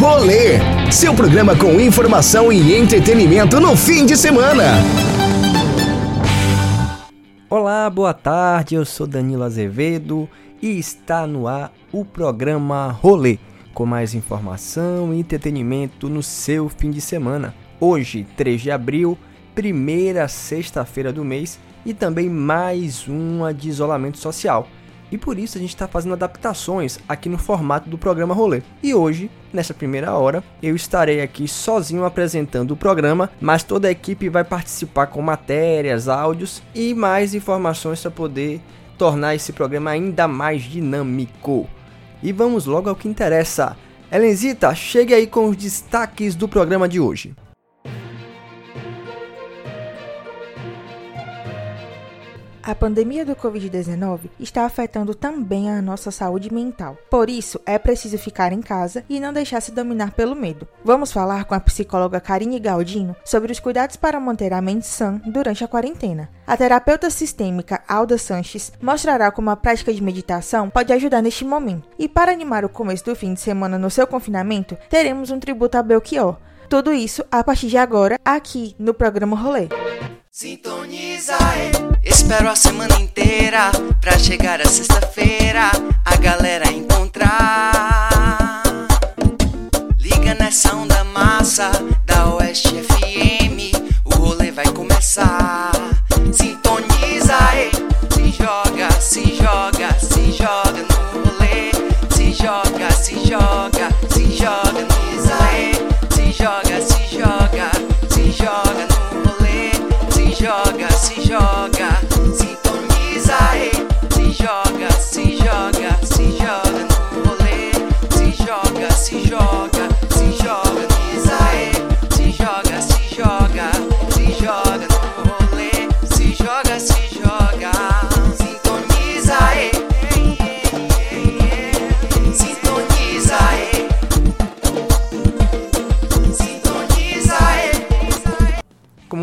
Rolê, seu programa com informação e entretenimento no fim de semana. Olá, boa tarde. Eu sou Danilo Azevedo e está no ar o programa Rolê, com mais informação e entretenimento no seu fim de semana. Hoje, 3 de abril, primeira sexta-feira do mês e também mais uma de isolamento social e por isso a gente está fazendo adaptações aqui no formato do programa Rolê. E hoje, nessa primeira hora, eu estarei aqui sozinho apresentando o programa, mas toda a equipe vai participar com matérias, áudios e mais informações para poder tornar esse programa ainda mais dinâmico. E vamos logo ao que interessa. Elenzita, chegue aí com os destaques do programa de hoje. A pandemia do Covid-19 está afetando também a nossa saúde mental. Por isso, é preciso ficar em casa e não deixar se dominar pelo medo. Vamos falar com a psicóloga Karine Galdino sobre os cuidados para manter a mente sã durante a quarentena. A terapeuta sistêmica Alda Sanches mostrará como a prática de meditação pode ajudar neste momento. E para animar o começo do fim de semana no seu confinamento, teremos um tributo a Belchior. Tudo isso a partir de agora, aqui no programa Rolê. Sintoniza, espero a semana inteira pra chegar a sexta-feira a galera encontrar. Liga nessa onda massa da Oeste FM, o rolê vai começar.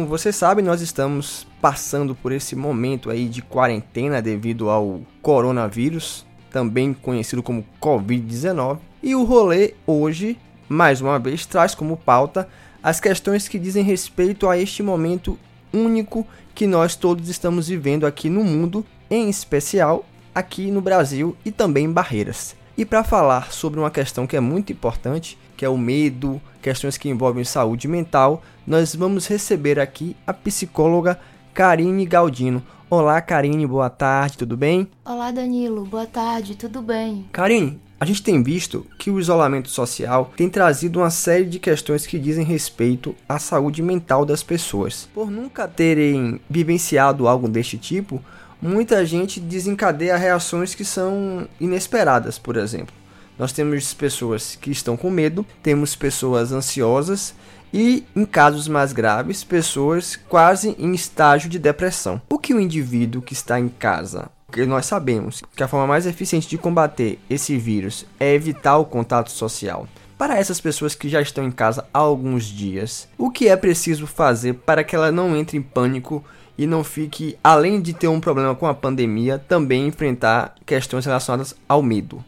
Como você sabe, nós estamos passando por esse momento aí de quarentena devido ao coronavírus, também conhecido como Covid-19. E o rolê hoje, mais uma vez, traz como pauta as questões que dizem respeito a este momento único que nós todos estamos vivendo aqui no mundo, em especial aqui no Brasil e também em Barreiras. E para falar sobre uma questão que é muito importante, que é o medo, questões que envolvem saúde mental, nós vamos receber aqui a psicóloga Karine Galdino. Olá, Karine, boa tarde, tudo bem? Olá, Danilo. Boa tarde, tudo bem? Karine, a gente tem visto que o isolamento social tem trazido uma série de questões que dizem respeito à saúde mental das pessoas. Por nunca terem vivenciado algo deste tipo, muita gente desencadeia reações que são inesperadas, por exemplo. Nós temos pessoas que estão com medo, temos pessoas ansiosas e, em casos mais graves, pessoas quase em estágio de depressão. O que o indivíduo que está em casa porque nós sabemos que a forma mais eficiente de combater esse vírus é evitar o contato social. Para essas pessoas que já estão em casa há alguns dias, o que é preciso fazer para que ela não entre em pânico e não fique, além de ter um problema com a pandemia, também enfrentar questões relacionadas ao medo?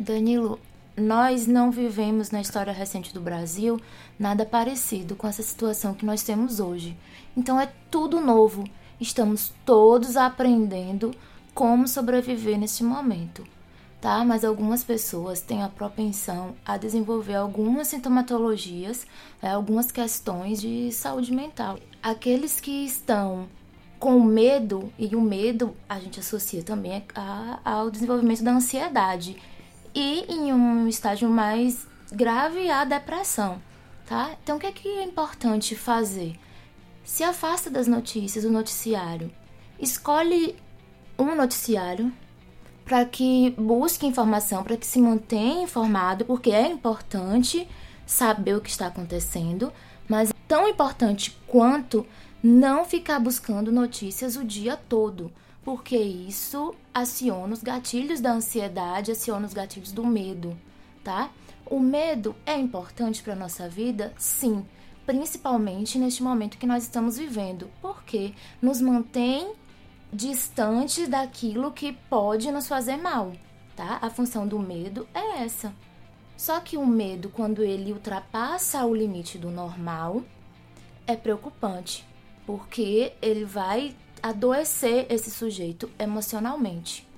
Danilo, nós não vivemos na história recente do Brasil nada parecido com essa situação que nós temos hoje. Então é tudo novo. Estamos todos aprendendo como sobreviver neste momento, tá? Mas algumas pessoas têm a propensão a desenvolver algumas sintomatologias, né, algumas questões de saúde mental. Aqueles que estão com medo, e o medo a gente associa também a, ao desenvolvimento da ansiedade, e em um estágio mais grave a depressão, tá? Então o que é que é importante fazer? Se afasta das notícias, do noticiário. Escolhe um noticiário para que busque informação, para que se mantenha informado, porque é importante saber o que está acontecendo, mas é tão importante quanto não ficar buscando notícias o dia todo, porque isso aciona os gatilhos da ansiedade, aciona os gatilhos do medo, tá? O medo é importante para nossa vida? Sim, principalmente neste momento que nós estamos vivendo, porque nos mantém distante daquilo que pode nos fazer mal, tá? A função do medo é essa. Só que o medo, quando ele ultrapassa o limite do normal, é preocupante, porque ele vai adoecer esse sujeito emocionalmente.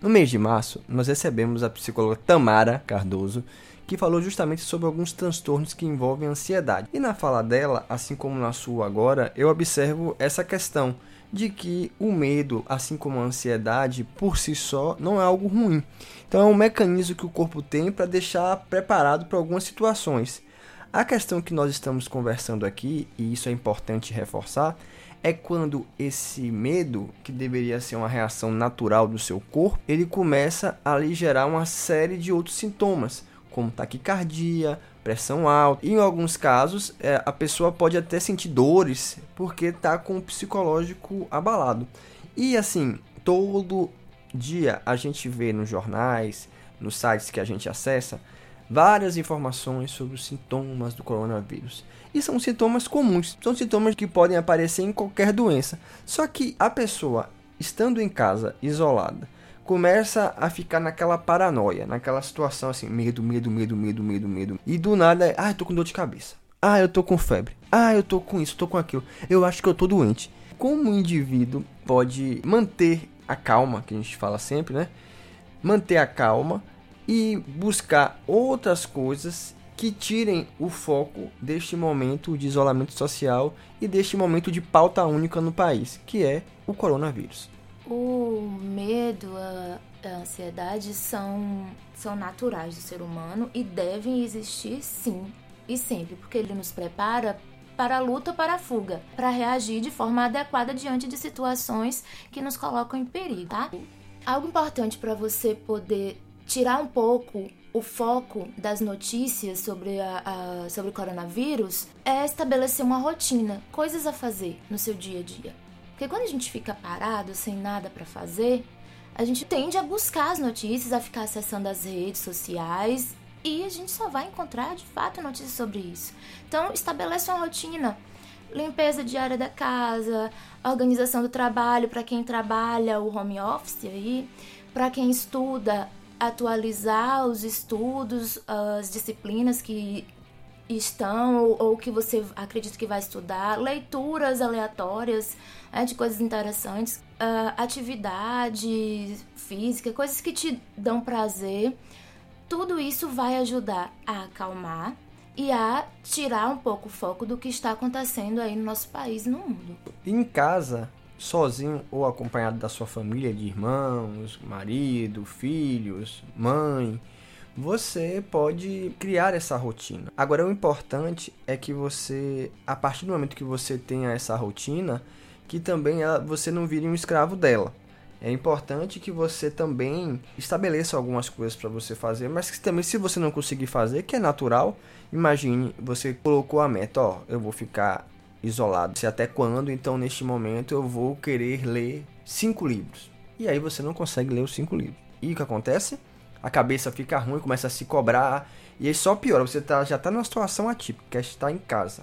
No mês de março, nós recebemos a psicóloga Tamara Cardoso, que falou justamente sobre alguns transtornos que envolvem ansiedade. E na fala dela, assim como na sua agora, eu observo essa questão de que o medo, assim como a ansiedade, por si só, não é algo ruim. Então é um mecanismo que o corpo tem para deixar preparado para algumas situações. A questão que nós estamos conversando aqui, e isso é importante reforçar, é quando esse medo, que deveria ser uma reação natural do seu corpo, ele começa a lhe gerar uma série de outros sintomas, como taquicardia, pressão alta. Em alguns casos, é, a pessoa pode até sentir dores porque está com o psicológico abalado. E assim, todo dia a gente vê nos jornais, nos sites que a gente acessa, várias informações sobre os sintomas do coronavírus. E são sintomas comuns, são sintomas que podem aparecer em qualquer doença. Só que a pessoa, estando em casa, isolada, começa a ficar naquela paranoia, naquela situação assim, medo, medo, medo, medo, medo, medo. E do nada, ah, eu tô com dor de cabeça. Ah, eu tô com febre. Ah, eu tô com isso, tô com aquilo. Eu acho que eu tô doente. Como o indivíduo pode manter a calma, que a gente fala sempre, né? Manter a calma e buscar outras coisas que tirem o foco deste momento de isolamento social e deste momento de pauta única no país, que é o coronavírus. O medo, a, ansiedade são, são naturais do ser humano e devem existir sim e sempre, porque ele nos prepara para a luta para a fuga, para reagir de forma adequada diante de situações que nos colocam em perigo, tá? Algo importante para você poder tirar um pouco o foco das notícias sobre, a, a, sobre o coronavírus é estabelecer uma rotina, coisas a fazer no seu dia a dia. Porque quando a gente fica parado, sem nada para fazer, a gente tende a buscar as notícias, a ficar acessando as redes sociais e a gente só vai encontrar de fato notícias sobre isso. Então, estabeleça uma rotina. Limpeza diária da casa, organização do trabalho para quem trabalha o home office aí, para quem estuda, atualizar os estudos, as disciplinas que estão ou, que você acredita que vai estudar, leituras aleatórias né, de coisas interessantes, uh, atividade física, coisas que te dão prazer. Tudo isso vai ajudar a acalmar e a tirar um pouco o foco do que está acontecendo aí no nosso país no mundo. Em casa, sozinho ou acompanhado da sua família de irmãos, marido, filhos, mãe, você pode criar essa rotina. Agora, o importante é que você, a partir do momento que você tenha essa rotina, que também ela, você não vire um escravo dela. É importante que você também estabeleça algumas coisas para você fazer, mas que também se você não conseguir fazer, que é natural, imagine, você colocou a meta, ó, eu vou ficar isolado. Se até quando, então neste momento eu vou querer ler cinco livros. E aí você não consegue ler os cinco livros. E o que acontece? a cabeça fica ruim, começa a se cobrar. E aí só piora, você tá, já tá numa situação atípica, é estar em casa.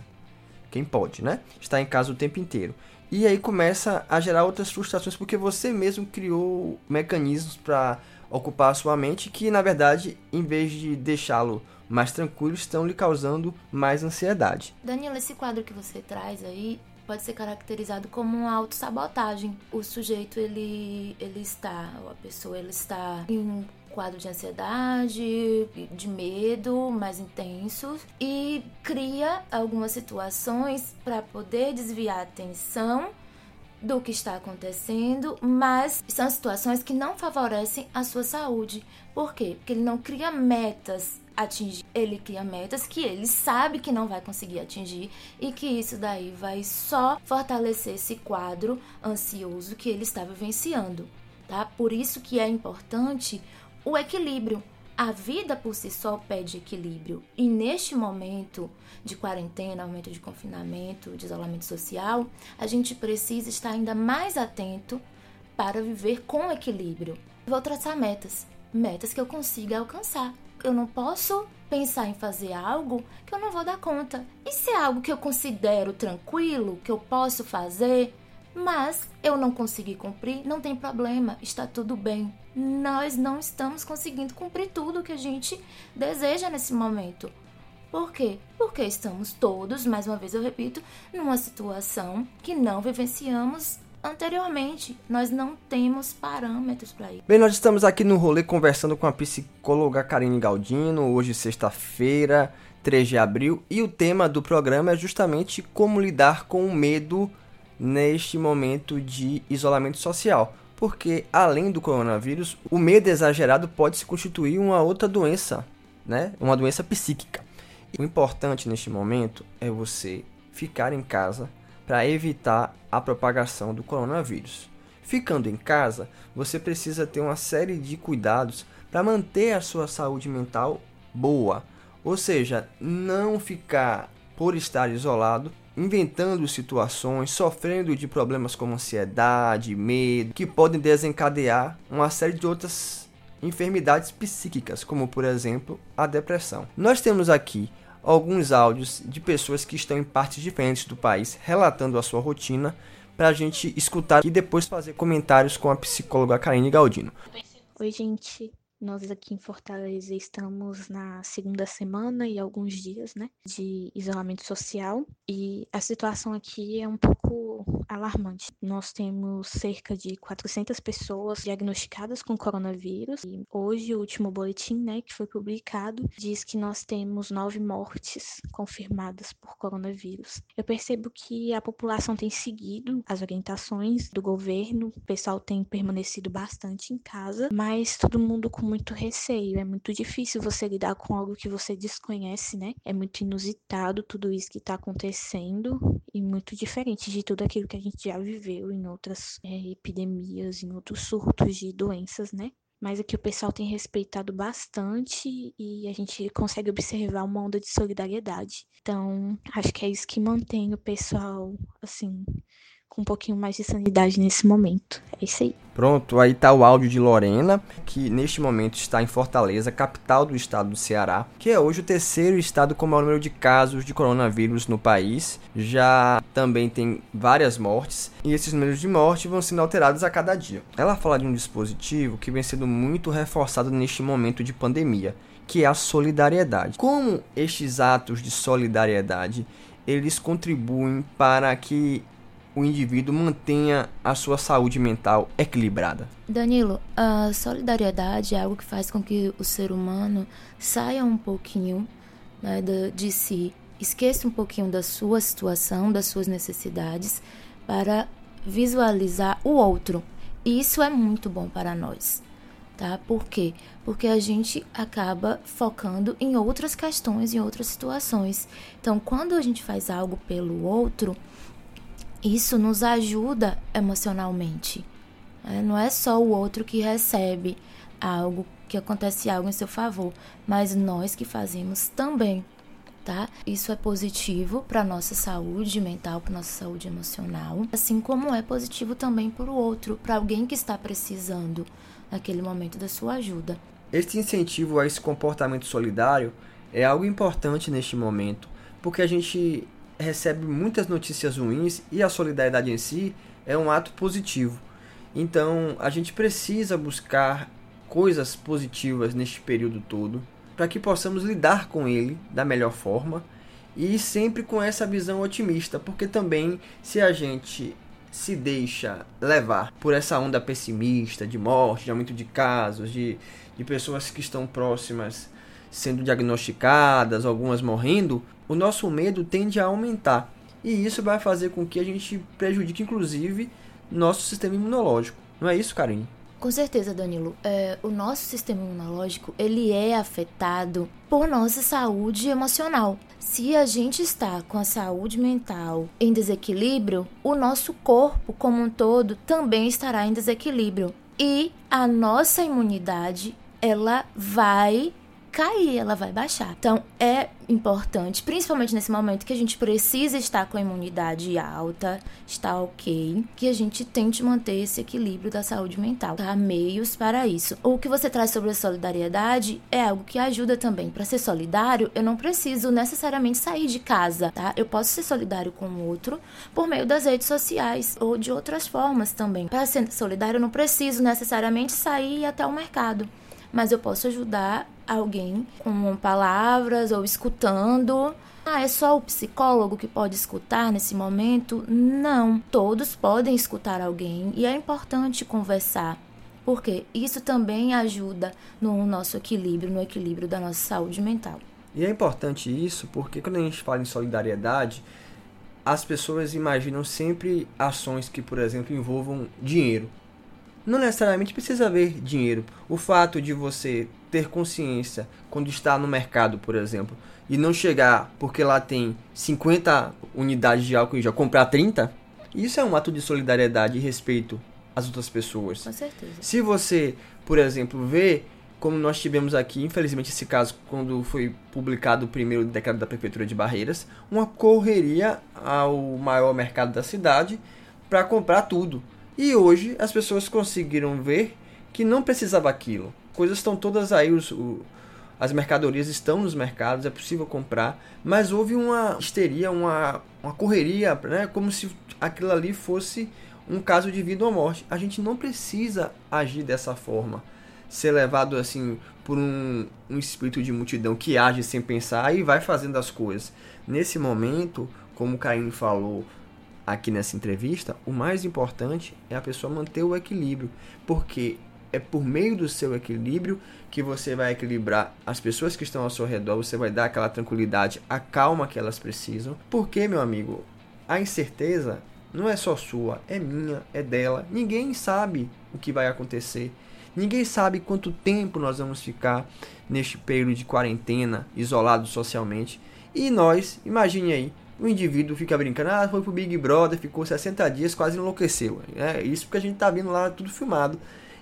Quem pode, né? Estar em casa o tempo inteiro. E aí começa a gerar outras frustrações, porque você mesmo criou mecanismos para ocupar a sua mente que, na verdade, em vez de deixá-lo mais tranquilo, estão lhe causando mais ansiedade. Danilo, esse quadro que você traz aí pode ser caracterizado como uma autossabotagem. O sujeito, ele, ele está, ou a pessoa, ele está em um quadro de ansiedade, de medo mais intensos e cria algumas situações para poder desviar a atenção do que está acontecendo, mas são situações que não favorecem a sua saúde. Por quê? Porque ele não cria metas atingir, ele cria metas que ele sabe que não vai conseguir atingir e que isso daí vai só fortalecer esse quadro ansioso que ele está vivenciando, tá? Por isso que é importante o equilíbrio. A vida por si só pede equilíbrio. E neste momento de quarentena, aumento de confinamento, de isolamento social, a gente precisa estar ainda mais atento para viver com equilíbrio. Vou traçar metas, metas que eu consiga alcançar. Eu não posso pensar em fazer algo que eu não vou dar conta. E se é algo que eu considero tranquilo, que eu posso fazer, Mas eu não consegui cumprir, não tem problema, está tudo bem. Nós não estamos conseguindo cumprir tudo que a gente deseja nesse momento. Por quê? Porque estamos todos, mais uma vez eu repito, numa situação que não vivenciamos anteriormente. Nós não temos parâmetros para isso. Bem, nós estamos aqui no rolê conversando com a psicóloga Karine Galdino, hoje sexta-feira, 3 de abril, e o tema do programa é justamente como lidar com o medo neste momento de isolamento social. Porque além do coronavírus, o medo exagerado pode se constituir uma outra doença, né? Uma doença psíquica. O importante neste momento é você ficar em casa para evitar a propagação do coronavírus. Ficando em casa, você precisa ter uma série de cuidados para manter a sua saúde mental boa, ou seja, não ficar por estar isolado inventando situações, sofrendo de problemas como ansiedade, medo, que podem desencadear uma série de outras enfermidades psíquicas, como por exemplo a depressão. Nós temos aqui alguns áudios de pessoas que estão em partes diferentes do país relatando a sua rotina para a gente escutar e depois fazer comentários com a psicóloga Karine Galdino. Oi, gente. Nós aqui em Fortaleza estamos na segunda semana e alguns dias, né, de isolamento social e a situação aqui é um pouco alarmante. Nós temos cerca de 400 pessoas diagnosticadas com coronavírus e hoje o último boletim, né, que foi publicado, diz que nós temos nove mortes confirmadas por coronavírus. Eu percebo que a população tem seguido as orientações do governo, o pessoal tem permanecido bastante em casa, mas todo mundo com muito receio, é muito difícil você lidar com algo que você desconhece, né? É muito inusitado tudo isso que está acontecendo e muito diferente de tudo aquilo que a gente já viveu em outras é, epidemias, em outros surtos de doenças, né? Mas aqui o pessoal tem respeitado bastante e a gente consegue observar uma onda de solidariedade. Então, acho que é isso que mantém o pessoal, assim, com um pouquinho mais de sanidade nesse momento. É isso aí. Pronto, aí tá o áudio de Lorena, que neste momento está em Fortaleza, capital do estado do Ceará, que é hoje o terceiro estado com o maior número de casos de coronavírus no país. Já também tem várias mortes, e esses números de morte vão sendo alterados a cada dia. Ela fala de um dispositivo que vem sendo muito reforçado neste momento de pandemia, que é a solidariedade. Como estes atos de solidariedade eles contribuem para que o indivíduo mantenha a sua saúde mental equilibrada? Danilo, a solidariedade é algo que faz com que o ser humano saia um pouquinho né, de, de si, esqueça um pouquinho da sua situação, das suas necessidades, para visualizar o outro. E isso é muito bom para nós. Tá? Por quê? Porque a gente acaba focando em outras questões, em outras situações. Então, quando a gente faz algo pelo outro, isso nos ajuda emocionalmente. É, não é só o outro que recebe algo, que acontece algo em seu favor, mas nós que fazemos também, tá? Isso é positivo para nossa saúde mental, para nossa saúde emocional, assim como é positivo também para o outro, para alguém que está precisando naquele momento da sua ajuda. Este incentivo a esse comportamento solidário é algo importante neste momento, porque a gente recebe muitas notícias ruins e a solidariedade em si é um ato positivo. Então a gente precisa buscar coisas positivas neste período todo para que possamos lidar com ele da melhor forma e sempre com essa visão otimista, porque também se a gente se deixa levar por essa onda pessimista de morte, de aumento de casos, de, de pessoas que estão próximas sendo diagnosticadas, algumas morrendo, o nosso medo tende a aumentar. E isso vai fazer com que a gente prejudique, inclusive, nosso sistema imunológico. Não é isso, Karine? Com certeza, Danilo. É, o nosso sistema imunológico ele é afetado por nossa saúde emocional. Se a gente está com a saúde mental em desequilíbrio, o nosso corpo como um todo também estará em desequilíbrio. E a nossa imunidade ela vai cair, ela vai baixar. Então é importante, principalmente nesse momento que a gente precisa estar com a imunidade alta, está ok, que a gente tente manter esse equilíbrio da saúde mental. Há meios para isso. O que você traz sobre a solidariedade é algo que ajuda também. Para ser solidário, eu não preciso necessariamente sair de casa, tá? Eu posso ser solidário com o outro por meio das redes sociais ou de outras formas também. Para ser solidário, eu não preciso necessariamente sair até o mercado mas eu posso ajudar alguém com palavras ou escutando. Ah, é só o psicólogo que pode escutar nesse momento? Não, todos podem escutar alguém e é importante conversar. Porque isso também ajuda no nosso equilíbrio, no equilíbrio da nossa saúde mental. E é importante isso porque quando a gente fala em solidariedade, as pessoas imaginam sempre ações que, por exemplo, envolvam dinheiro não necessariamente precisa haver dinheiro. O fato de você ter consciência quando está no mercado, por exemplo, e não chegar porque lá tem 50 unidades de álcool e já comprar 30, isso é um ato de solidariedade e respeito às outras pessoas. Com certeza. Se você, por exemplo, vê como nós tivemos aqui, infelizmente esse caso, quando foi publicado o primeiro decreto da Prefeitura de Barreiras, uma correria ao maior mercado da cidade para comprar tudo. E hoje as pessoas conseguiram ver que não precisava aquilo. Coisas estão todas aí, os, o, as mercadorias estão nos mercados, é possível comprar, mas houve uma histeria, uma, uma correria, né, como se aquilo ali fosse um caso de vida ou morte. A gente não precisa agir dessa forma, ser levado assim por um, um espírito de multidão que age sem pensar e vai fazendo as coisas. Nesse momento, como o Caim falou, aqui nessa entrevista, o mais importante é a pessoa manter o equilíbrio, porque é por meio do seu equilíbrio que você vai equilibrar as pessoas que estão ao seu redor, você vai dar aquela tranquilidade, a calma que elas precisam. Porque, meu amigo, a incerteza não é só sua, é minha, é dela. Ninguém sabe o que vai acontecer. Ninguém sabe quanto tempo nós vamos ficar neste período de quarentena, isolados socialmente. E nós, imagine aí, o indivíduo fica brincando, ah, foi pro Big Brother, ficou 60 dias, quase enlouqueceu. É isso porque a gente tá vendo lá tudo filmado.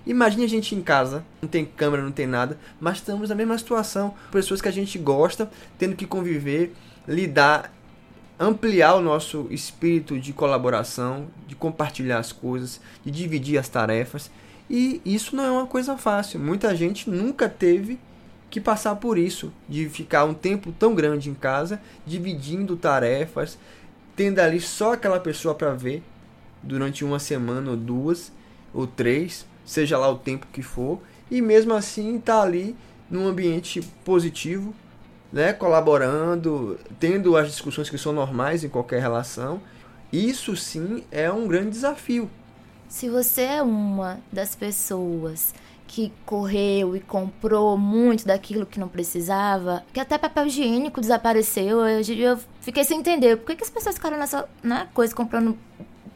Imagine a gente em casa, não tem câmera, não tem nada, mas estamos na mesma situação. Pessoas que a gente gosta, tendo que conviver, lidar, ampliar o nosso espírito de colaboração, de compartilhar as coisas, de dividir as tarefas. E isso não é uma coisa fácil. Muita gente nunca teve que passar por isso, de ficar um tempo tão grande em casa, dividindo tarefas, tendo ali só aquela pessoa para ver durante uma semana ou duas ou três, seja lá o tempo que for, e mesmo assim tá ali num ambiente positivo, né, colaborando, tendo as discussões que são normais em qualquer relação. Isso sim é um grande desafio. Se você é uma das pessoas que correu e comprou muito daquilo que não precisava, que até papel higiênico desapareceu. Eu, fiquei sem entender por que, que as pessoas ficaram nessa né, coisa comprando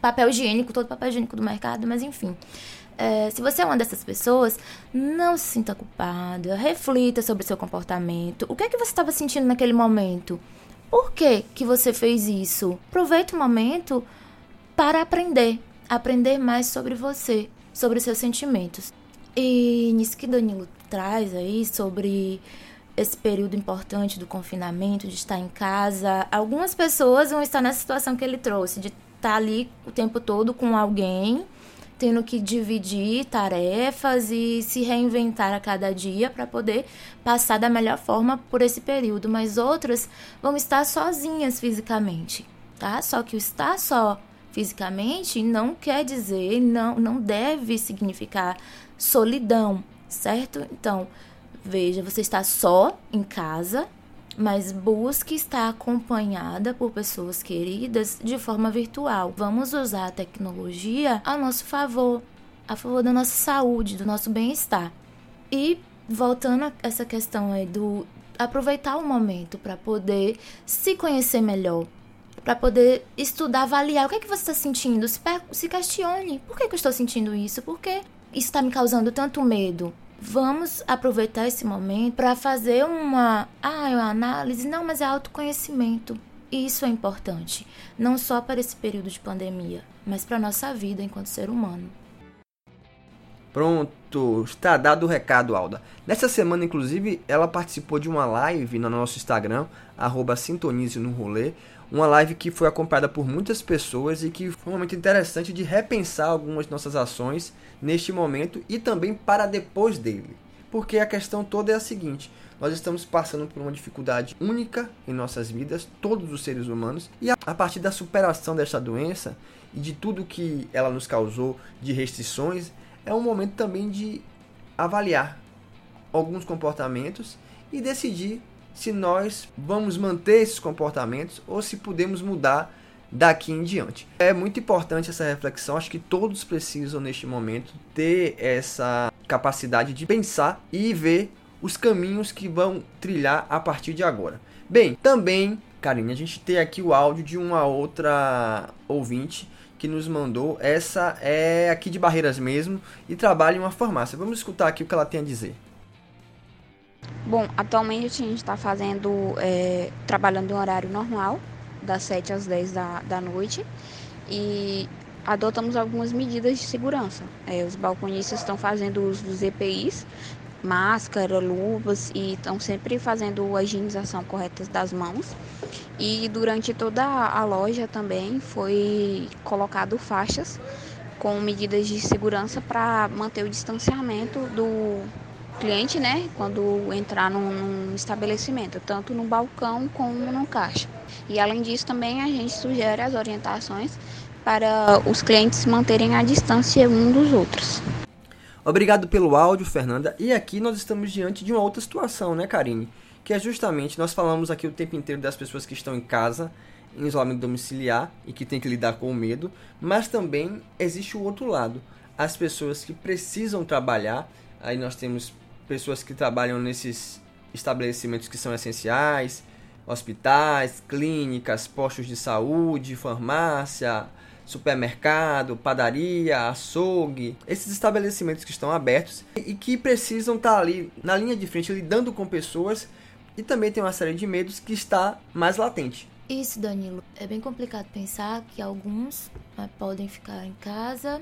papel higiênico, todo papel higiênico do mercado, mas enfim. É, se você é uma dessas pessoas, não se sinta culpada, reflita sobre seu comportamento. O que é que você estava sentindo naquele momento? Por que, que você fez isso? Aproveite o momento para aprender, aprender mais sobre você, sobre seus sentimentos. E nisso que Danilo traz aí sobre esse período importante do confinamento, de estar em casa, algumas pessoas vão estar nessa situação que ele trouxe, de estar ali o tempo todo com alguém, tendo que dividir tarefas e se reinventar a cada dia para poder passar da melhor forma por esse período, mas outras vão estar sozinhas fisicamente, tá? Só que o estar só fisicamente não quer dizer, não, não deve significar solidão, certo? Então, veja, você está só em casa, mas busque estar acompanhada por pessoas queridas de forma virtual. Vamos usar a tecnologia a nosso favor, a favor da nossa saúde, do nosso bem-estar. E voltando a essa questão aí do aproveitar o momento para poder se conhecer melhor, para poder estudar, avaliar o que é que você está sentindo, se, se questione, por que, que eu estou sentindo isso? Por que isso está me causando tanto medo. Vamos aproveitar esse momento para fazer uma, ah, uma análise, não, mas é autoconhecimento. Isso é importante, não só para esse período de pandemia, mas para a nossa vida enquanto ser humano. Pronto, está dado o recado, Alda. Nessa semana, inclusive, ela participou de uma live no nosso Instagram, arroba Sintonize no Rolê. Uma live que foi acompanhada por muitas pessoas e que foi um momento interessante de repensar algumas nossas ações neste momento e também para depois dele. Porque a questão toda é a seguinte: nós estamos passando por uma dificuldade única em nossas vidas, todos os seres humanos, e a partir da superação desta doença e de tudo que ela nos causou de restrições, é um momento também de avaliar alguns comportamentos e decidir se nós vamos manter esses comportamentos ou se podemos mudar daqui em diante. É muito importante essa reflexão, acho que todos precisam neste momento ter essa capacidade de pensar e ver os caminhos que vão trilhar a partir de agora. Bem, também, Karine, a gente tem aqui o áudio de uma outra ouvinte que nos mandou. Essa é aqui de Barreiras mesmo e trabalha em uma farmácia. Vamos escutar aqui o que ela tem a dizer. Bom, atualmente a gente está fazendo, é, trabalhando em horário normal, das 7 às 10 da, da noite, e adotamos algumas medidas de segurança. É, os balconistas estão fazendo uso dos EPIs, máscara, luvas e estão sempre fazendo a higienização correta das mãos. E durante toda a loja também foi colocado faixas com medidas de segurança para manter o distanciamento do cliente, né, quando entrar num, num, estabelecimento, tanto no balcão como no caixa. E além disso, também a gente sugere as orientações para os clientes manterem a distância um dos outros. Obrigado pelo áudio, Fernanda. E aqui nós estamos diante de uma outra situação, né, Karine? Que é justamente, nós falamos aqui o tempo inteiro das pessoas que estão em casa, em isolamento domiciliar e que tem que lidar com o medo, mas também existe o outro lado, as pessoas que precisam trabalhar. Aí nós temos pessoas que trabalham nesses estabelecimentos que são essenciais, hospitais, clínicas, postos de saúde, farmácia, supermercado, padaria, açougue, esses estabelecimentos que estão abertos e que precisam estar ali na linha de frente lidando com pessoas e também tem uma série de medos que está mais latente. Isso, Danilo. É bem complicado pensar que alguns né, podem ficar em casa,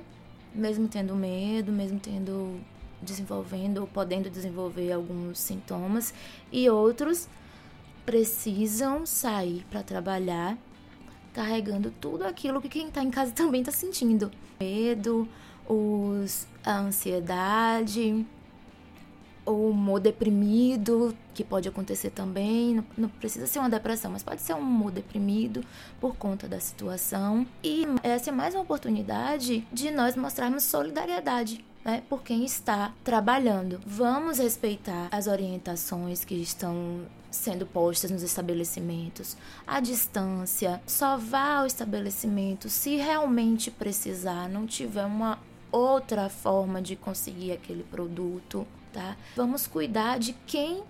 mesmo tendo medo, mesmo tendo desenvolvendo ou podendo desenvolver alguns sintomas, e outros precisam sair para trabalhar carregando tudo aquilo que quem está em casa também está sentindo. Medo, os, a ansiedade, o humor deprimido, que pode acontecer também. Não, não, precisa ser uma depressão, mas pode ser um humor deprimido por conta da situação. E essa é mais uma oportunidade de nós mostrarmos solidariedade. Né, por quem está trabalhando. Vamos respeitar as orientações que estão sendo postas nos estabelecimentos, a distância, só vá ao estabelecimento se realmente precisar, não tiver uma outra forma de conseguir aquele produto, tá? Vamos cuidar de quem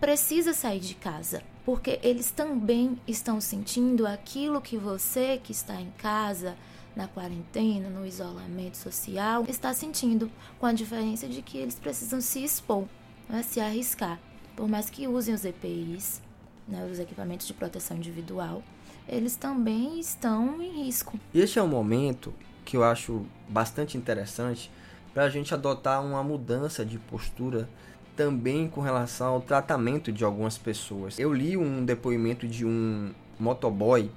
precisa sair de casa, porque eles também estão sentindo aquilo que você que está em casa na quarentena, no isolamento social, está sentindo, com a diferença de que eles precisam se expor, né, se arriscar por mais que usem os EPIs, né, os equipamentos de proteção individual, eles também estão em risco. Este é um momento que eu acho bastante interessante para a gente adotar uma mudança de postura também com relação ao tratamento de algumas pessoas. Eu li um depoimento de um motoboy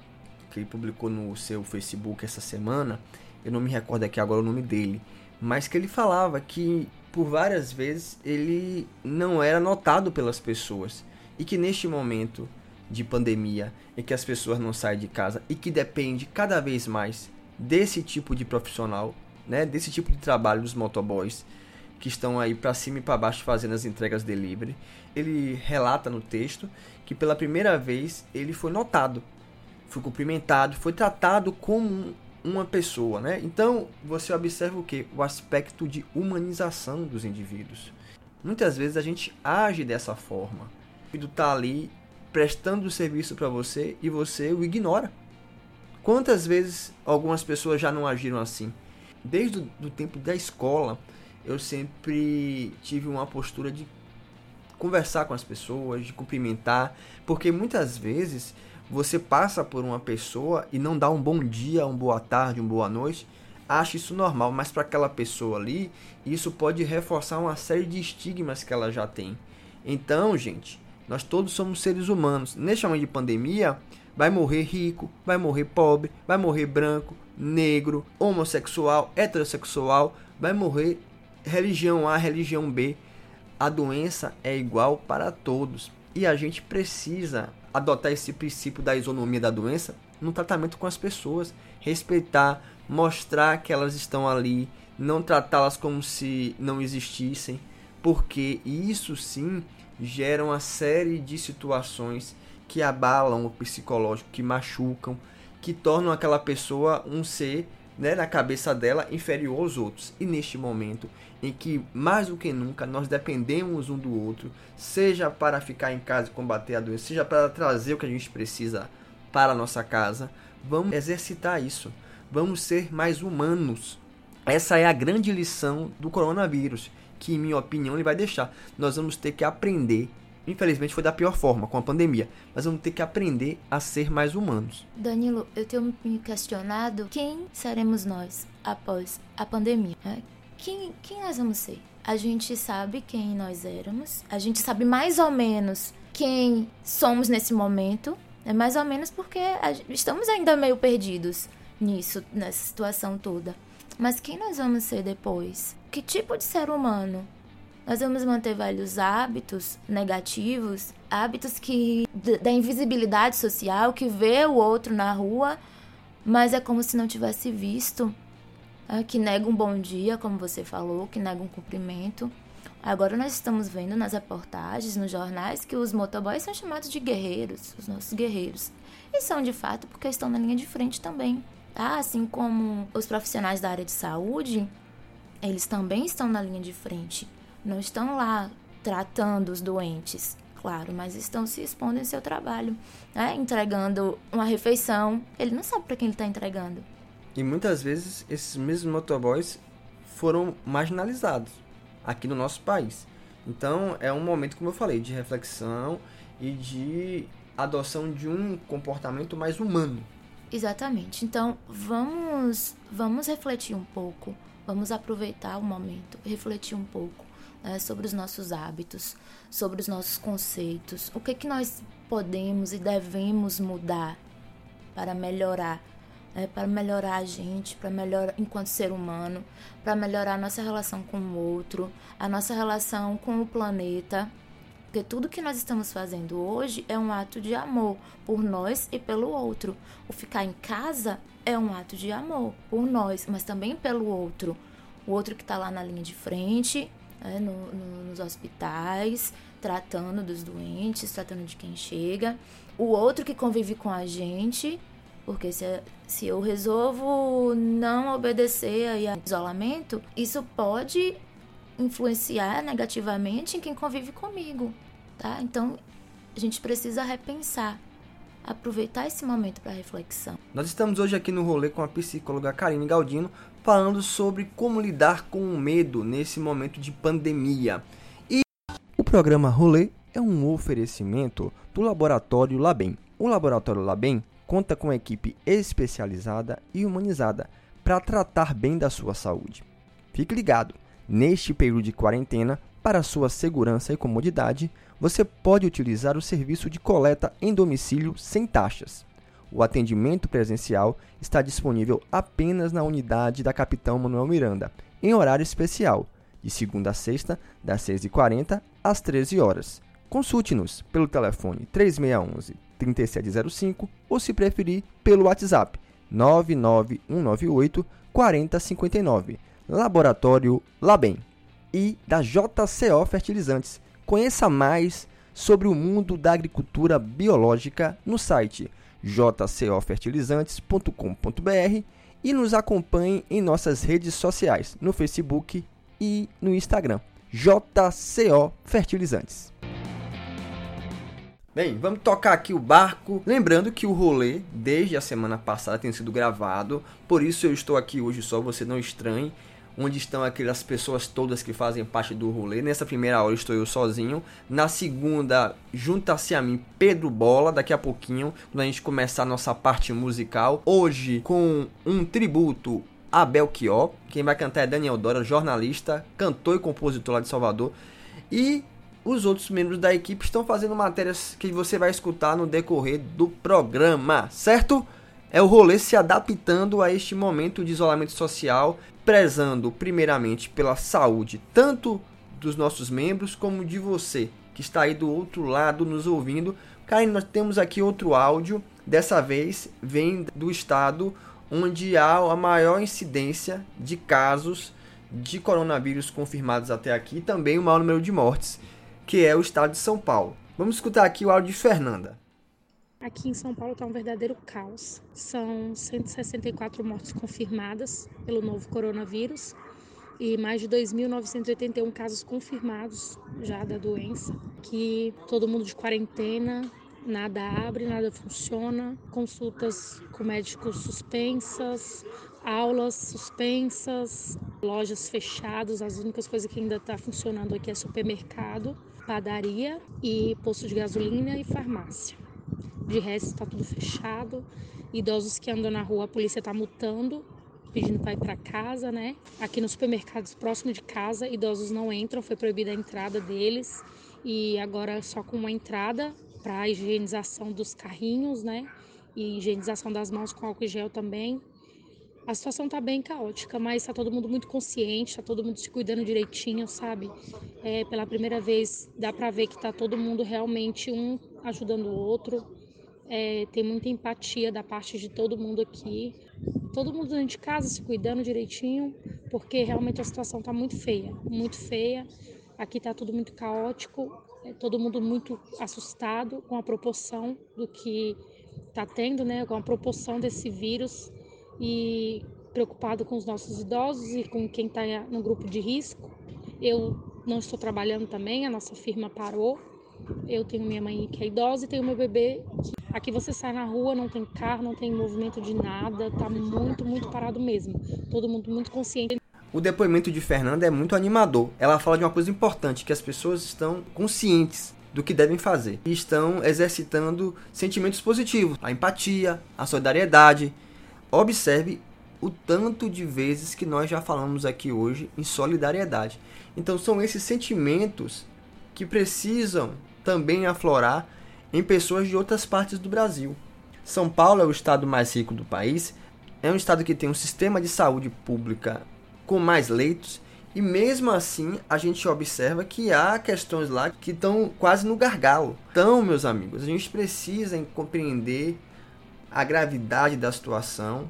que ele publicou no seu Facebook essa semana, eu não me recordo aqui agora o nome dele, mas que ele falava que por várias vezes ele não era notado pelas pessoas e que neste momento de pandemia em que as pessoas não saem de casa e que depende cada vez mais desse tipo de profissional, né, desse tipo de trabalho dos motoboys que estão aí para cima e para baixo fazendo as entregas delivery. Ele relata no texto que pela primeira vez ele foi notado, foi cumprimentado, foi tratado como uma pessoa, né? Então você observa o que? O aspecto de humanização dos indivíduos. Muitas vezes a gente age dessa forma. O indivíduo está ali prestando o serviço para você e você o ignora. Quantas vezes algumas pessoas já não agiram assim? Desde o tempo da escola, eu sempre tive uma postura de conversar com as pessoas, de cumprimentar, porque muitas vezes você passa por uma pessoa e não dá um bom dia, uma boa tarde, uma boa noite, acha isso normal, mas para aquela pessoa ali, isso pode reforçar uma série de estigmas que ela já tem. Então, gente, nós todos somos seres humanos. Neste momento de pandemia, vai morrer rico, vai morrer pobre, vai morrer branco, negro, homossexual, heterossexual, vai morrer religião A, religião B. A doença é igual para todos e a gente precisa adotar esse princípio da isonomia da doença no tratamento com as pessoas, respeitar, mostrar que elas estão ali, não tratá-las como se não existissem, porque isso sim gera uma série de situações que abalam o psicológico, que machucam, que tornam aquela pessoa um ser, né, na cabeça dela, inferior aos outros. E neste momento em que, mais do que nunca, nós dependemos um do outro, seja para ficar em casa e combater a doença, seja para trazer o que a gente precisa para a nossa casa, vamos exercitar isso. Vamos ser mais humanos. Essa é a grande lição do coronavírus, que, em minha opinião, ele vai deixar. Nós vamos ter que aprender infelizmente foi da pior forma, com a pandemia. Mas vamos ter que aprender a ser mais humanos. Danilo, eu tenho me questionado quem seremos nós após a pandemia. Quem, quem nós vamos ser? A gente sabe quem nós éramos, a gente sabe mais ou menos quem somos nesse momento, é mais ou menos porque estamos ainda meio perdidos nisso, nessa situação toda. Mas quem nós vamos ser depois? Que tipo de ser humano nós vamos manter velhos hábitos negativos, hábitos que da invisibilidade social, que vê o outro na rua, mas é como se não tivesse visto, que nega um bom dia, como você falou, que nega um cumprimento. Agora nós estamos vendo nas reportagens, nos jornais, que os motoboys são chamados de guerreiros, os nossos guerreiros. E são de fato porque estão na linha de frente também. Ah, assim como os profissionais da área de saúde, eles também estão na linha de frente não estão lá tratando os doentes, claro, mas estão se expondo em seu trabalho, né? entregando uma refeição. Ele não sabe para quem ele está entregando. E muitas vezes esses mesmos motoboys foram marginalizados aqui no nosso país. Então é um momento, como eu falei, de reflexão e de adoção de um comportamento mais humano. Exatamente. Então vamos vamos refletir um pouco, vamos aproveitar o momento, refletir um pouco né, sobre os nossos hábitos, sobre os nossos conceitos, o que, que nós podemos e devemos mudar para melhorar, né, para melhorar a gente, para melhorar enquanto ser humano, para melhorar a nossa relação com o outro, a nossa relação com o planeta. Porque tudo que nós estamos fazendo hoje é um ato de amor por nós e pelo outro. O ficar em casa é um ato de amor por nós, mas também pelo outro. O outro que está lá na linha de frente né, no, no, nos hospitais, tratando dos doentes, tratando de quem chega. O outro que convive com a gente, porque se, se eu resolvo não obedecer aí a isolamento, isso pode influenciar negativamente em quem convive comigo, tá? Então a gente precisa repensar, aproveitar esse momento para reflexão. Nós estamos hoje aqui no rolê com a psicóloga Karine Galdino, falando sobre como lidar com o medo nesse momento de pandemia. E o programa Rolê é um oferecimento do Laboratório Labem. O Laboratório Labem conta com equipe especializada e humanizada para tratar bem da sua saúde. Fique ligado, neste período de quarentena, para sua segurança e comodidade, você pode utilizar o serviço de coleta em domicílio sem taxas. O atendimento presencial está disponível apenas na unidade da Capitão Manuel Miranda, em horário especial, de segunda a sexta, das 6h40 às 13 horas. Consulte-nos pelo telefone 3611 3705 ou, se preferir, pelo WhatsApp 99198 4059. Laboratório Labem e da JCO Fertilizantes. Conheça mais sobre o mundo da agricultura biológica no site jcofertilizantes.com.br e nos acompanhe em nossas redes sociais, no Facebook e no Instagram, JCO Fertilizantes. Bem, vamos tocar aqui o barco. Lembrando que o rolê, desde a semana passada, tem sido gravado. Por isso eu estou aqui hoje só, você não estranhe onde estão aquelas pessoas todas que fazem parte do rolê. Nessa primeira hora estou eu sozinho. Na segunda, junta-se a mim Pedro Bola, daqui a pouquinho, quando a gente começar a nossa parte musical. Hoje, com um tributo Abel Chió. Quem vai cantar é Daniel Dora, jornalista, cantor e compositor lá de Salvador. E os outros membros da equipe estão fazendo matérias que você vai escutar no decorrer do programa, certo? É o rolê se adaptando a este momento de isolamento social, prezando primeiramente pela saúde tanto dos nossos membros como de você que está aí do outro lado nos ouvindo. Cara, nós temos aqui outro áudio. Dessa vez vem do estado onde há a maior incidência de casos de coronavírus confirmados até aqui, também o maior número de mortes, que é o estado de São Paulo. Vamos escutar aqui o áudio de Fernanda. Aqui em São Paulo está um verdadeiro caos. São 164 mortes confirmadas pelo novo coronavírus e mais de 2.981 casos confirmados já da doença. Que todo mundo de quarentena, nada abre, nada funciona, consultas com médicos suspensas, aulas suspensas, lojas fechadas. As únicas coisas que ainda está funcionando aqui é supermercado, padaria e posto de gasolina e farmácia. De resto está tudo fechado. Idosos que andam na rua, a polícia está multando, pedindo para ir para casa, né? Aqui nos supermercados próximo de casa, idosos não entram, foi proibida a entrada deles. E agora só com uma entrada para higienização dos carrinhos, né? E higienização das mãos com álcool gel também. A situação tá bem caótica, mas tá todo mundo muito consciente, tá todo mundo se cuidando direitinho, sabe? É, pela primeira vez dá para ver que tá todo mundo realmente um ajudando o outro. É, tem muita empatia da parte de todo mundo aqui. Todo mundo dentro de casa se cuidando direitinho, porque realmente a situação tá muito feia, muito feia. Aqui tá tudo muito caótico, é, todo mundo muito assustado com a proporção do que tá tendo, né? Com a proporção desse vírus e preocupado com os nossos idosos e com quem está no grupo de risco. Eu não estou trabalhando também, a nossa firma parou. Eu tenho minha mãe que é idosa e tenho meu bebê. Aqui você sai na rua, não tem carro, não tem movimento de nada, tá muito, muito parado mesmo. Todo mundo muito consciente. O depoimento de Fernanda é muito animador. Ela fala de uma coisa importante, que as pessoas estão conscientes do que devem fazer e estão exercitando sentimentos positivos, a empatia, a solidariedade, Observe o tanto de vezes que nós já falamos aqui hoje em solidariedade. Então são esses sentimentos que precisam também aflorar em pessoas de outras partes do Brasil. São Paulo é o estado mais rico do país, é um estado que tem um sistema de saúde pública com mais leitos e mesmo assim a gente observa que há questões lá que estão quase no gargalo. Então, meus amigos, a gente precisa compreender a gravidade da situação,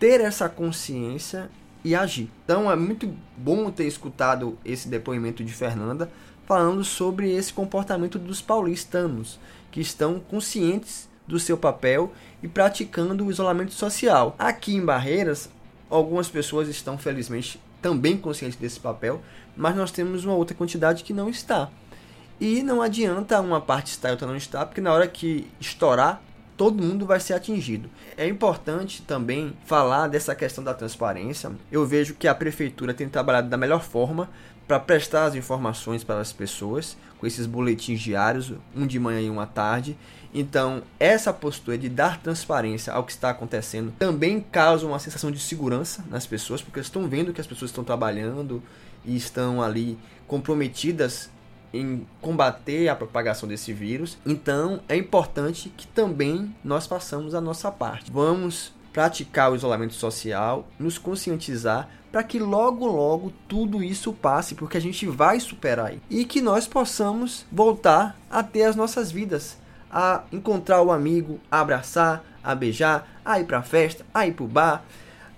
ter essa consciência e agir. Então é muito bom ter escutado esse depoimento de Fernanda falando sobre esse comportamento dos paulistanos que estão conscientes do seu papel e praticando o isolamento social. Aqui em Barreiras, algumas pessoas estão felizmente também conscientes desse papel, mas nós temos uma outra quantidade que não está. E não adianta uma parte estar e outra não estar, porque na hora que estourar, todo mundo vai ser atingido. É importante também falar dessa questão da transparência. Eu vejo que a prefeitura tem trabalhado da melhor forma para prestar as informações para as pessoas, com esses boletins diários, um de manhã e um à tarde. Então, essa postura de dar transparência ao que está acontecendo também causa uma sensação de segurança nas pessoas, porque estão vendo que as pessoas estão trabalhando e estão ali comprometidas em combater a propagação desse vírus. Então, é importante que também nós façamos a nossa parte. Vamos praticar o isolamento social, nos conscientizar para que logo logo tudo isso passe, porque a gente vai superar e que nós possamos voltar a ter as nossas vidas, a encontrar o amigo, a abraçar, a beijar, a ir para festa, a ir para o bar,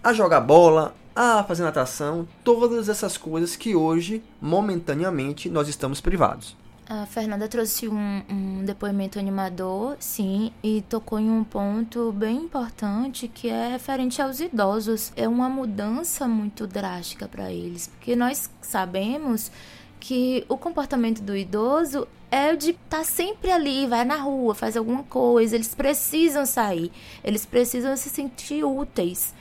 a jogar bola, a fazer natação, todas essas coisas que hoje, momentaneamente, nós estamos privados. A Fernanda trouxe um, um, depoimento animador, sim, e tocou em um ponto bem importante que é referente aos idosos. É uma mudança muito drástica para eles, porque nós sabemos que o comportamento do idoso é de estar tá sempre ali, vai na rua, faz alguma coisa, eles precisam sair, eles precisam se sentir úteis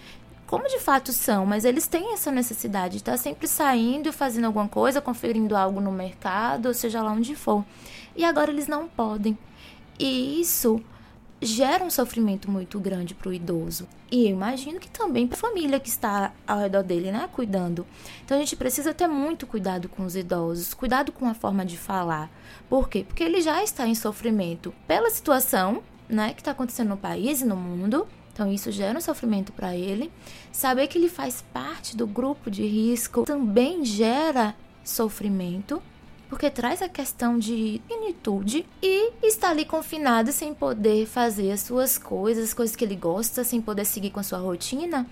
como de fato são, mas eles têm essa necessidade de estar sempre saindo e fazendo alguma coisa, conferindo algo no mercado, ou seja lá onde for. E agora eles não podem. E isso gera um sofrimento muito grande para o idoso. E eu imagino que também para a família que está ao redor dele, né, cuidando. Então a gente precisa ter muito cuidado com os idosos, cuidado com a forma de falar. Por quê? Porque ele já está em sofrimento pela situação, né, que está acontecendo no país e no mundo. Então isso gera um sofrimento para ele. Saber que ele faz parte do grupo de risco também gera sofrimento porque traz a questão de finitude e está ali confinado sem poder fazer as suas coisas, as coisas que ele gosta, sem poder seguir com a sua rotina,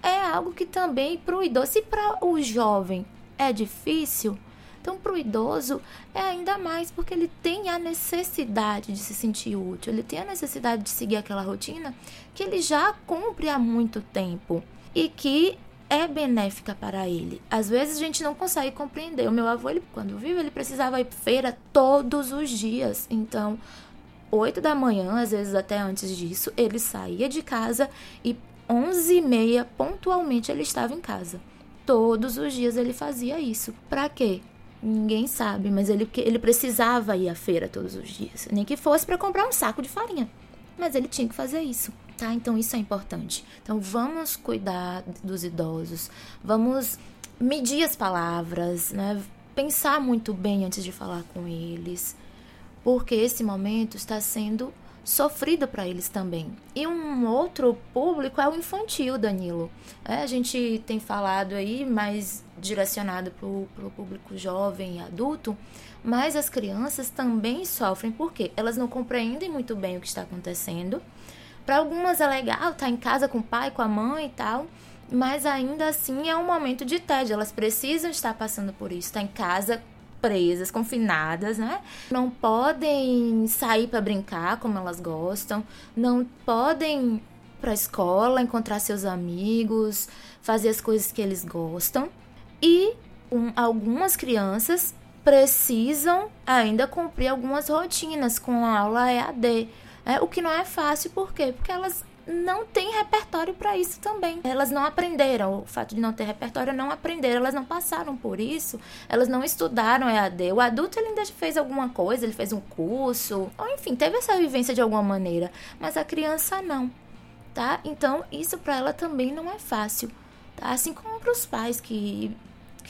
é algo que também para o idoso e para o jovem é difícil. Então, para o idoso é ainda mais porque ele tem a necessidade de se sentir útil, ele tem a necessidade de seguir aquela rotina que ele já cumpre há muito tempo e que é benéfica para ele. Às vezes a gente não consegue compreender. O meu avô, ele, quando vive, ele precisava ir feira todos os dias. Então, 8 da manhã, às vezes até antes disso, ele saía de casa e 11 e meia, pontualmente, ele estava em casa. Todos os dias ele fazia isso. Para quê? Ninguém sabe, mas ele, ele precisava ir à feira todos os dias. Nem que fosse para comprar um saco de farinha. Mas ele tinha que fazer isso tá? Então isso é importante. Então vamos cuidar dos idosos, vamos medir as palavras, né? Pensar muito bem antes de falar com eles, porque esse momento está sendo sofrido para eles também. E um outro público é o infantil, Danilo. É, a gente tem falado aí mais direcionado para o público jovem e adulto, mas as crianças também sofrem porque elas não compreendem muito bem o que está acontecendo para algumas é legal estar tá em casa com o pai, com a mãe e tal, mas ainda assim é um momento de tédio. Elas precisam estar passando por isso, estar tá em casa presas, confinadas, né? Não podem sair para brincar como elas gostam, não podem para a escola, encontrar seus amigos, fazer as coisas que eles gostam. E um, algumas crianças precisam ainda cumprir algumas rotinas com a aula EAD é, o que não é fácil, por quê? Porque elas não têm repertório para isso também. Elas não aprenderam. O fato de não ter repertório, não aprenderam. Elas não passaram por isso. Elas não estudaram EAD. O adulto ele ainda fez alguma coisa, ele fez um curso, ou enfim, teve essa vivência de alguma maneira. Mas a criança não, tá? Então isso para ela também não é fácil. Tá? Assim como para os pais que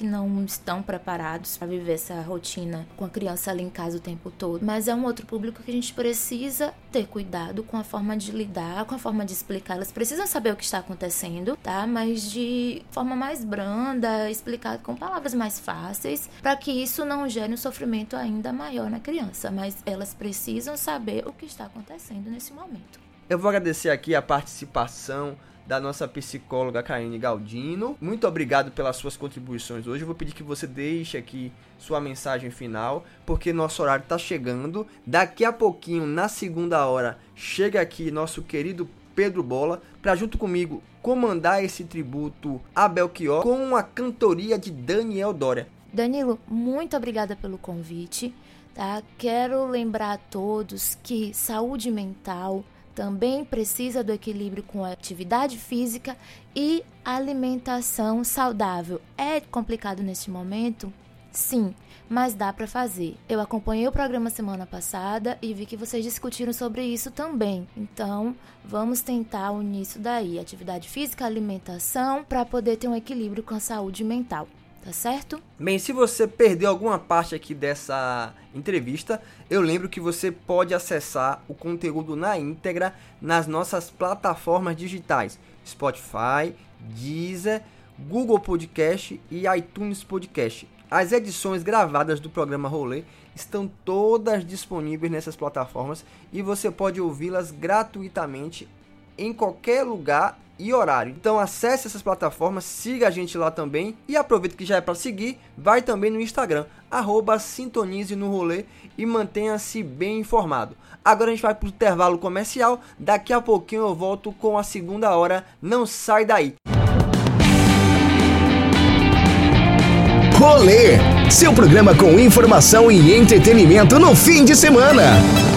que não estão preparados para viver essa rotina com a criança ali em casa o tempo todo. Mas é um outro público que a gente precisa ter cuidado com a forma de lidar, com a forma de explicar. Elas precisam saber o que está acontecendo, tá? Mas de forma mais branda, explicado com palavras mais fáceis, para que isso não gere um sofrimento ainda maior na criança. Mas elas precisam saber o que está acontecendo nesse momento. Eu vou agradecer aqui a participação da nossa psicóloga Karine Galdino. Muito obrigado pelas suas contribuições hoje. Eu vou pedir que você deixe aqui sua mensagem final, porque nosso horário está chegando. Daqui a pouquinho, na segunda hora, chega aqui nosso querido Pedro Bola para junto comigo comandar esse tributo a Belchior com a cantoria de Daniel Dória. Danilo, muito obrigada pelo convite. Tá? Quero lembrar a todos que saúde mental também precisa do equilíbrio com a atividade física e alimentação saudável. É complicado neste momento? Sim, mas dá para fazer. Eu acompanhei o programa semana passada e vi que vocês discutiram sobre isso também. Então, vamos tentar unir isso daí, atividade física, alimentação, para poder ter um equilíbrio com a saúde mental tá certo? Bem, se você perdeu alguma parte aqui dessa entrevista, eu lembro que você pode acessar o conteúdo na íntegra nas nossas plataformas digitais: Spotify, Deezer, Google Podcast e iTunes Podcast. As edições gravadas do programa Rolê estão todas disponíveis nessas plataformas e você pode ouvi-las gratuitamente em qualquer lugar e horário. Então acesse essas plataformas, siga a gente lá também e aproveita que já é para seguir, vai também no Instagram, arroba sintonize no rolê e mantenha-se bem informado. Agora a gente vai para o intervalo comercial, daqui a pouquinho eu volto com a segunda hora, não sai daí. Rolê, seu programa com informação e entretenimento no fim de semana.